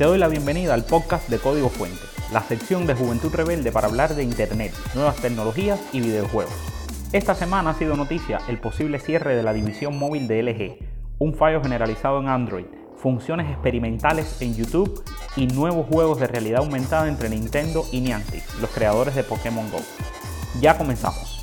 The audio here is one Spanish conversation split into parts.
Te doy la bienvenida al podcast de Código Fuente, la sección de Juventud Rebelde para hablar de Internet, nuevas tecnologías y videojuegos. Esta semana ha sido noticia el posible cierre de la división móvil de LG, un fallo generalizado en Android, funciones experimentales en YouTube y nuevos juegos de realidad aumentada entre Nintendo y Niantic, los creadores de Pokémon Go. Ya comenzamos.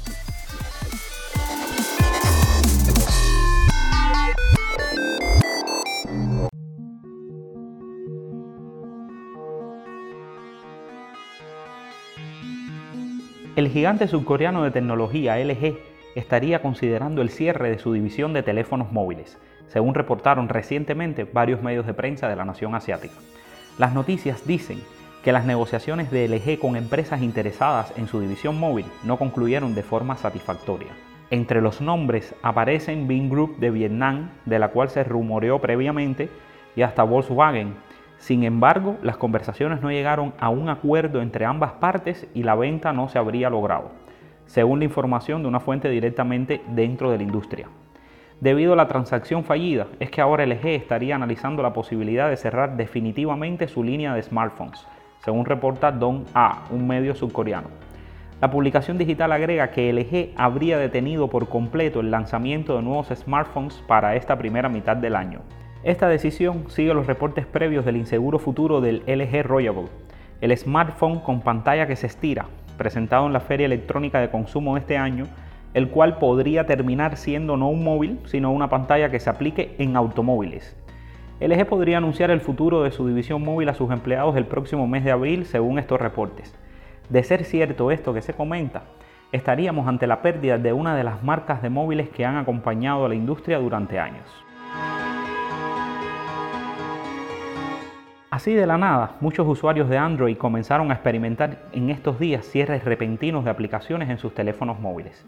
El gigante surcoreano de tecnología LG estaría considerando el cierre de su división de teléfonos móviles, según reportaron recientemente varios medios de prensa de la nación asiática. Las noticias dicen que las negociaciones de LG con empresas interesadas en su división móvil no concluyeron de forma satisfactoria. Entre los nombres aparecen Bing Group de Vietnam, de la cual se rumoreó previamente, y hasta Volkswagen, sin embargo, las conversaciones no llegaron a un acuerdo entre ambas partes y la venta no se habría logrado, según la información de una fuente directamente dentro de la industria. Debido a la transacción fallida, es que ahora LG estaría analizando la posibilidad de cerrar definitivamente su línea de smartphones, según reporta Don A, un medio surcoreano. La publicación digital agrega que LG habría detenido por completo el lanzamiento de nuevos smartphones para esta primera mitad del año. Esta decisión sigue los reportes previos del inseguro futuro del LG Royable, el smartphone con pantalla que se estira, presentado en la Feria Electrónica de Consumo este año, el cual podría terminar siendo no un móvil, sino una pantalla que se aplique en automóviles. LG podría anunciar el futuro de su división móvil a sus empleados el próximo mes de abril, según estos reportes. De ser cierto esto que se comenta, estaríamos ante la pérdida de una de las marcas de móviles que han acompañado a la industria durante años. Así de la nada, muchos usuarios de Android comenzaron a experimentar en estos días cierres repentinos de aplicaciones en sus teléfonos móviles.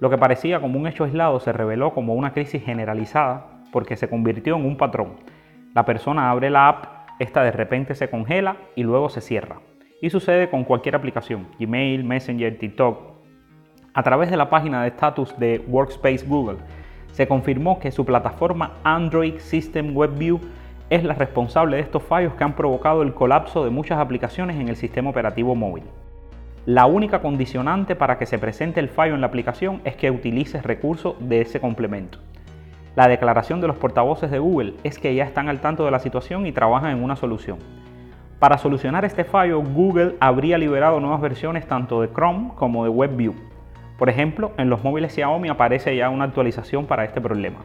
Lo que parecía como un hecho aislado se reveló como una crisis generalizada porque se convirtió en un patrón. La persona abre la app, esta de repente se congela y luego se cierra. Y sucede con cualquier aplicación, Gmail, Messenger, TikTok. A través de la página de estatus de Workspace Google, se confirmó que su plataforma Android System Web View es la responsable de estos fallos que han provocado el colapso de muchas aplicaciones en el sistema operativo móvil. La única condicionante para que se presente el fallo en la aplicación es que utilices recursos de ese complemento. La declaración de los portavoces de Google es que ya están al tanto de la situación y trabajan en una solución. Para solucionar este fallo, Google habría liberado nuevas versiones tanto de Chrome como de WebView. Por ejemplo, en los móviles Xiaomi aparece ya una actualización para este problema.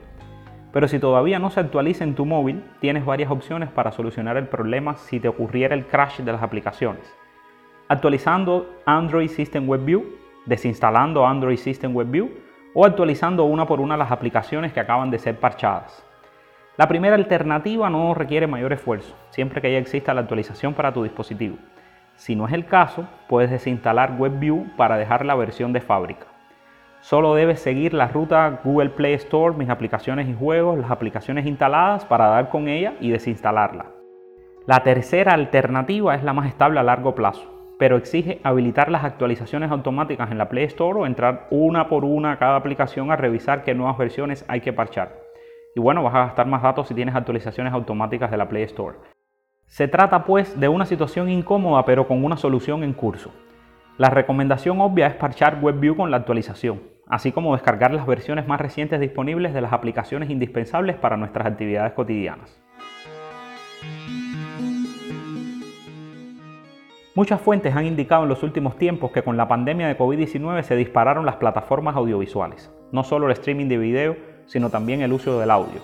Pero si todavía no se actualiza en tu móvil, tienes varias opciones para solucionar el problema si te ocurriera el crash de las aplicaciones. Actualizando Android System Web View, desinstalando Android System Web View o actualizando una por una las aplicaciones que acaban de ser parchadas. La primera alternativa no requiere mayor esfuerzo, siempre que ya exista la actualización para tu dispositivo. Si no es el caso, puedes desinstalar WebView para dejar la versión de fábrica. Solo debes seguir la ruta Google Play Store, mis aplicaciones y juegos, las aplicaciones instaladas para dar con ella y desinstalarla. La tercera alternativa es la más estable a largo plazo, pero exige habilitar las actualizaciones automáticas en la Play Store o entrar una por una a cada aplicación a revisar qué nuevas versiones hay que parchar. Y bueno, vas a gastar más datos si tienes actualizaciones automáticas de la Play Store. Se trata pues de una situación incómoda pero con una solución en curso. La recomendación obvia es parchar WebView con la actualización, así como descargar las versiones más recientes disponibles de las aplicaciones indispensables para nuestras actividades cotidianas. Muchas fuentes han indicado en los últimos tiempos que con la pandemia de COVID-19 se dispararon las plataformas audiovisuales, no solo el streaming de video, sino también el uso del audio.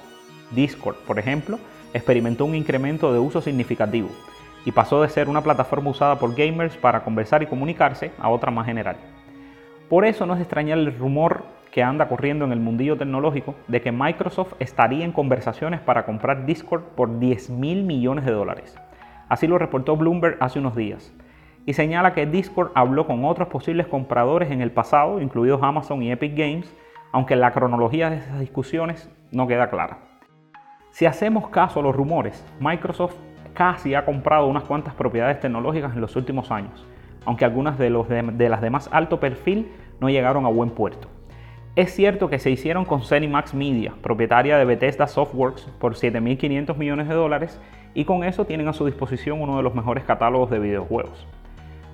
Discord, por ejemplo, experimentó un incremento de uso significativo y pasó de ser una plataforma usada por gamers para conversar y comunicarse a otra más general. Por eso no es extrañar el rumor que anda corriendo en el mundillo tecnológico de que Microsoft estaría en conversaciones para comprar Discord por 10 mil millones de dólares. Así lo reportó Bloomberg hace unos días. Y señala que Discord habló con otros posibles compradores en el pasado, incluidos Amazon y Epic Games, aunque la cronología de esas discusiones no queda clara. Si hacemos caso a los rumores, Microsoft casi ha comprado unas cuantas propiedades tecnológicas en los últimos años, aunque algunas de, las de más alto perfil no llegaron a buen puerto. Es cierto que se hicieron con Max Media, propietaria de Bethesda Softworks, por 7.500 millones de dólares, y con eso tienen a su disposición uno de los mejores catálogos de videojuegos.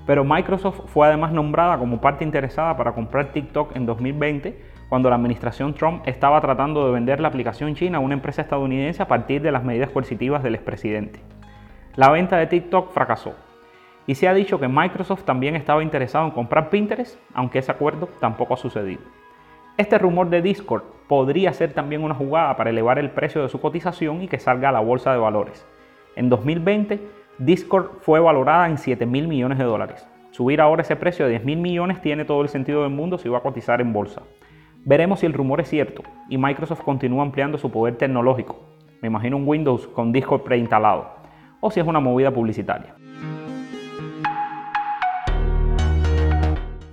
Pero Microsoft fue además nombrada como parte interesada para comprar TikTok en 2020, cuando la administración Trump estaba tratando de vender la aplicación china a una empresa estadounidense a partir de las medidas coercitivas del expresidente. La venta de TikTok fracasó. Y se ha dicho que Microsoft también estaba interesado en comprar Pinterest, aunque ese acuerdo tampoco ha sucedido. Este rumor de Discord podría ser también una jugada para elevar el precio de su cotización y que salga a la bolsa de valores. En 2020, Discord fue valorada en 7 mil millones de dólares. Subir ahora ese precio de 10 mil millones tiene todo el sentido del mundo si va a cotizar en bolsa. Veremos si el rumor es cierto y Microsoft continúa ampliando su poder tecnológico. Me imagino un Windows con Discord preinstalado. O si es una movida publicitaria.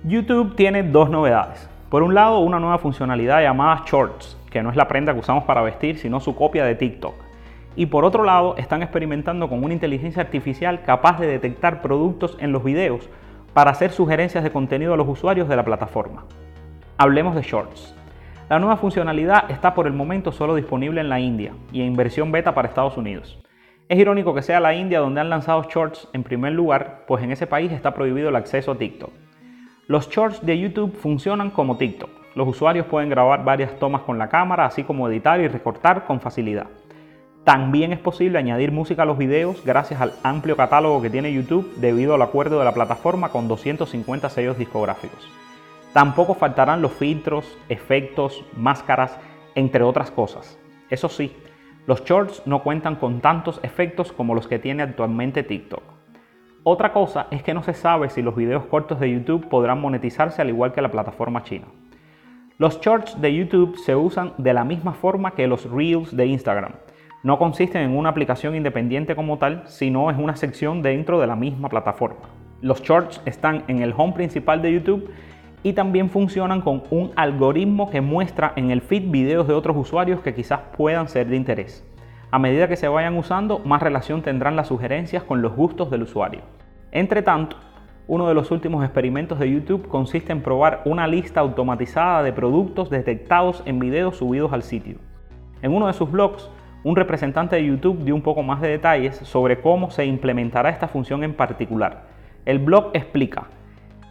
YouTube tiene dos novedades. Por un lado, una nueva funcionalidad llamada Shorts, que no es la prenda que usamos para vestir, sino su copia de TikTok y por otro lado están experimentando con una inteligencia artificial capaz de detectar productos en los videos para hacer sugerencias de contenido a los usuarios de la plataforma. Hablemos de Shorts. La nueva funcionalidad está por el momento solo disponible en la India y en versión beta para Estados Unidos. Es irónico que sea la India donde han lanzado Shorts en primer lugar, pues en ese país está prohibido el acceso a TikTok. Los Shorts de YouTube funcionan como TikTok. Los usuarios pueden grabar varias tomas con la cámara, así como editar y recortar con facilidad. También es posible añadir música a los videos gracias al amplio catálogo que tiene YouTube debido al acuerdo de la plataforma con 250 sellos discográficos. Tampoco faltarán los filtros, efectos, máscaras, entre otras cosas. Eso sí, los shorts no cuentan con tantos efectos como los que tiene actualmente TikTok. Otra cosa es que no se sabe si los videos cortos de YouTube podrán monetizarse al igual que la plataforma china. Los shorts de YouTube se usan de la misma forma que los reels de Instagram no consisten en una aplicación independiente como tal, sino es una sección dentro de la misma plataforma. Los shorts están en el home principal de YouTube y también funcionan con un algoritmo que muestra en el feed videos de otros usuarios que quizás puedan ser de interés. A medida que se vayan usando, más relación tendrán las sugerencias con los gustos del usuario. Entre tanto, uno de los últimos experimentos de YouTube consiste en probar una lista automatizada de productos detectados en videos subidos al sitio. En uno de sus blogs, un representante de YouTube dio un poco más de detalles sobre cómo se implementará esta función en particular. El blog explica,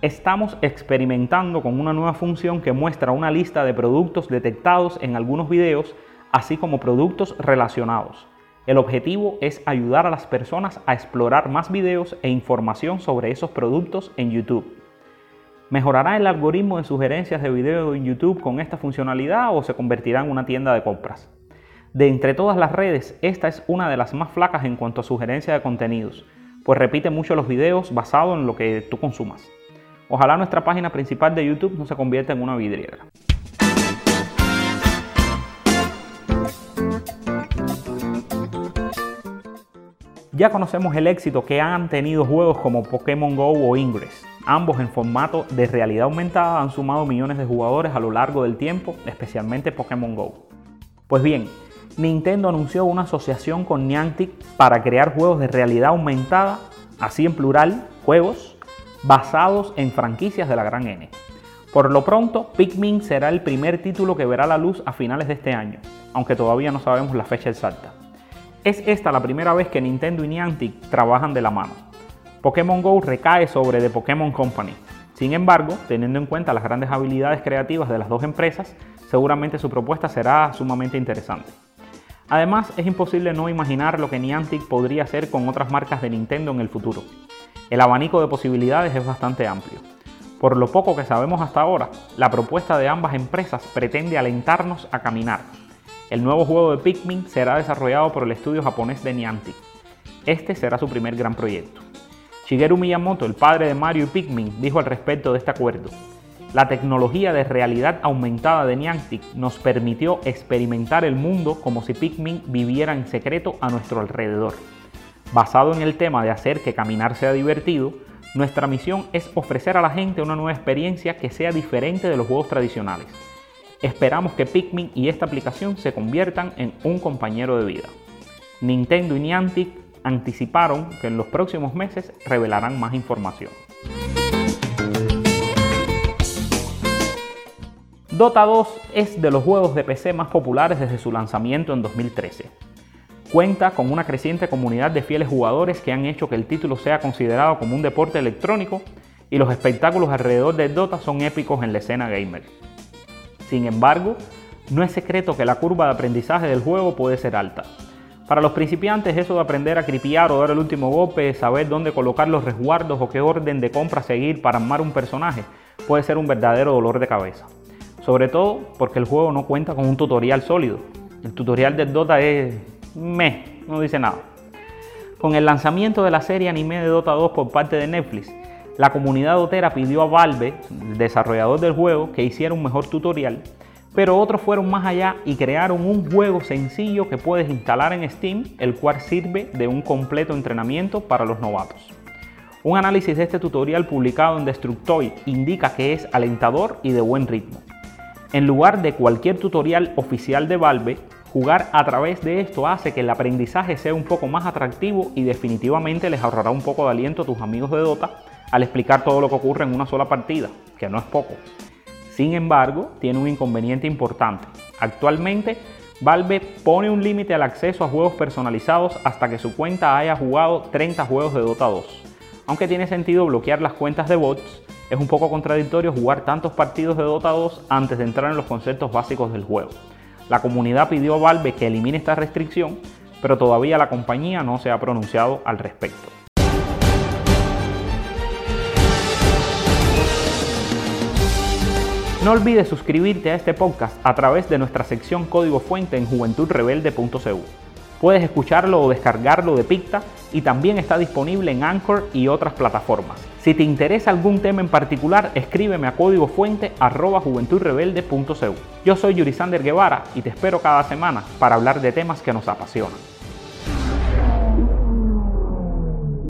estamos experimentando con una nueva función que muestra una lista de productos detectados en algunos videos, así como productos relacionados. El objetivo es ayudar a las personas a explorar más videos e información sobre esos productos en YouTube. ¿Mejorará el algoritmo de sugerencias de video en YouTube con esta funcionalidad o se convertirá en una tienda de compras? De entre todas las redes, esta es una de las más flacas en cuanto a sugerencia de contenidos, pues repite mucho los videos basado en lo que tú consumas. Ojalá nuestra página principal de YouTube no se convierta en una vidriera. Ya conocemos el éxito que han tenido juegos como Pokémon Go o Ingress. Ambos en formato de realidad aumentada han sumado millones de jugadores a lo largo del tiempo, especialmente Pokémon Go. Pues bien, Nintendo anunció una asociación con Niantic para crear juegos de realidad aumentada, así en plural, juegos basados en franquicias de la gran N. Por lo pronto, Pikmin será el primer título que verá la luz a finales de este año, aunque todavía no sabemos la fecha exacta. Es esta la primera vez que Nintendo y Niantic trabajan de la mano. Pokémon Go recae sobre The Pokémon Company. Sin embargo, teniendo en cuenta las grandes habilidades creativas de las dos empresas, seguramente su propuesta será sumamente interesante. Además, es imposible no imaginar lo que Niantic podría hacer con otras marcas de Nintendo en el futuro. El abanico de posibilidades es bastante amplio. Por lo poco que sabemos hasta ahora, la propuesta de ambas empresas pretende alentarnos a caminar. El nuevo juego de Pikmin será desarrollado por el estudio japonés de Niantic. Este será su primer gran proyecto. Shigeru Miyamoto, el padre de Mario y Pikmin, dijo al respecto de este acuerdo. La tecnología de realidad aumentada de Niantic nos permitió experimentar el mundo como si Pikmin viviera en secreto a nuestro alrededor. Basado en el tema de hacer que caminar sea divertido, nuestra misión es ofrecer a la gente una nueva experiencia que sea diferente de los juegos tradicionales. Esperamos que Pikmin y esta aplicación se conviertan en un compañero de vida. Nintendo y Niantic anticiparon que en los próximos meses revelarán más información. Dota 2 es de los juegos de PC más populares desde su lanzamiento en 2013. Cuenta con una creciente comunidad de fieles jugadores que han hecho que el título sea considerado como un deporte electrónico y los espectáculos alrededor del Dota son épicos en la escena gamer. Sin embargo, no es secreto que la curva de aprendizaje del juego puede ser alta. Para los principiantes eso de aprender a cripiar o dar el último golpe, saber dónde colocar los resguardos o qué orden de compra seguir para armar un personaje, puede ser un verdadero dolor de cabeza. Sobre todo porque el juego no cuenta con un tutorial sólido. El tutorial del Dota es meh, no dice nada. Con el lanzamiento de la serie anime de Dota 2 por parte de Netflix, la comunidad dotera pidió a Valve, desarrollador del juego, que hiciera un mejor tutorial, pero otros fueron más allá y crearon un juego sencillo que puedes instalar en Steam, el cual sirve de un completo entrenamiento para los novatos. Un análisis de este tutorial publicado en Destructoid indica que es alentador y de buen ritmo. En lugar de cualquier tutorial oficial de Valve, jugar a través de esto hace que el aprendizaje sea un poco más atractivo y definitivamente les ahorrará un poco de aliento a tus amigos de Dota al explicar todo lo que ocurre en una sola partida, que no es poco. Sin embargo, tiene un inconveniente importante. Actualmente, Valve pone un límite al acceso a juegos personalizados hasta que su cuenta haya jugado 30 juegos de Dota 2. Aunque tiene sentido bloquear las cuentas de bots, es un poco contradictorio jugar tantos partidos de Dota 2 antes de entrar en los conceptos básicos del juego. La comunidad pidió a Valve que elimine esta restricción, pero todavía la compañía no se ha pronunciado al respecto. No olvides suscribirte a este podcast a través de nuestra sección Código Fuente en juventudrebelde.cu. Puedes escucharlo o descargarlo de Picta y también está disponible en Anchor y otras plataformas. Si te interesa algún tema en particular, escríbeme a códigofuente.juventudrebelde.cu. Yo soy Yurisander Guevara y te espero cada semana para hablar de temas que nos apasionan.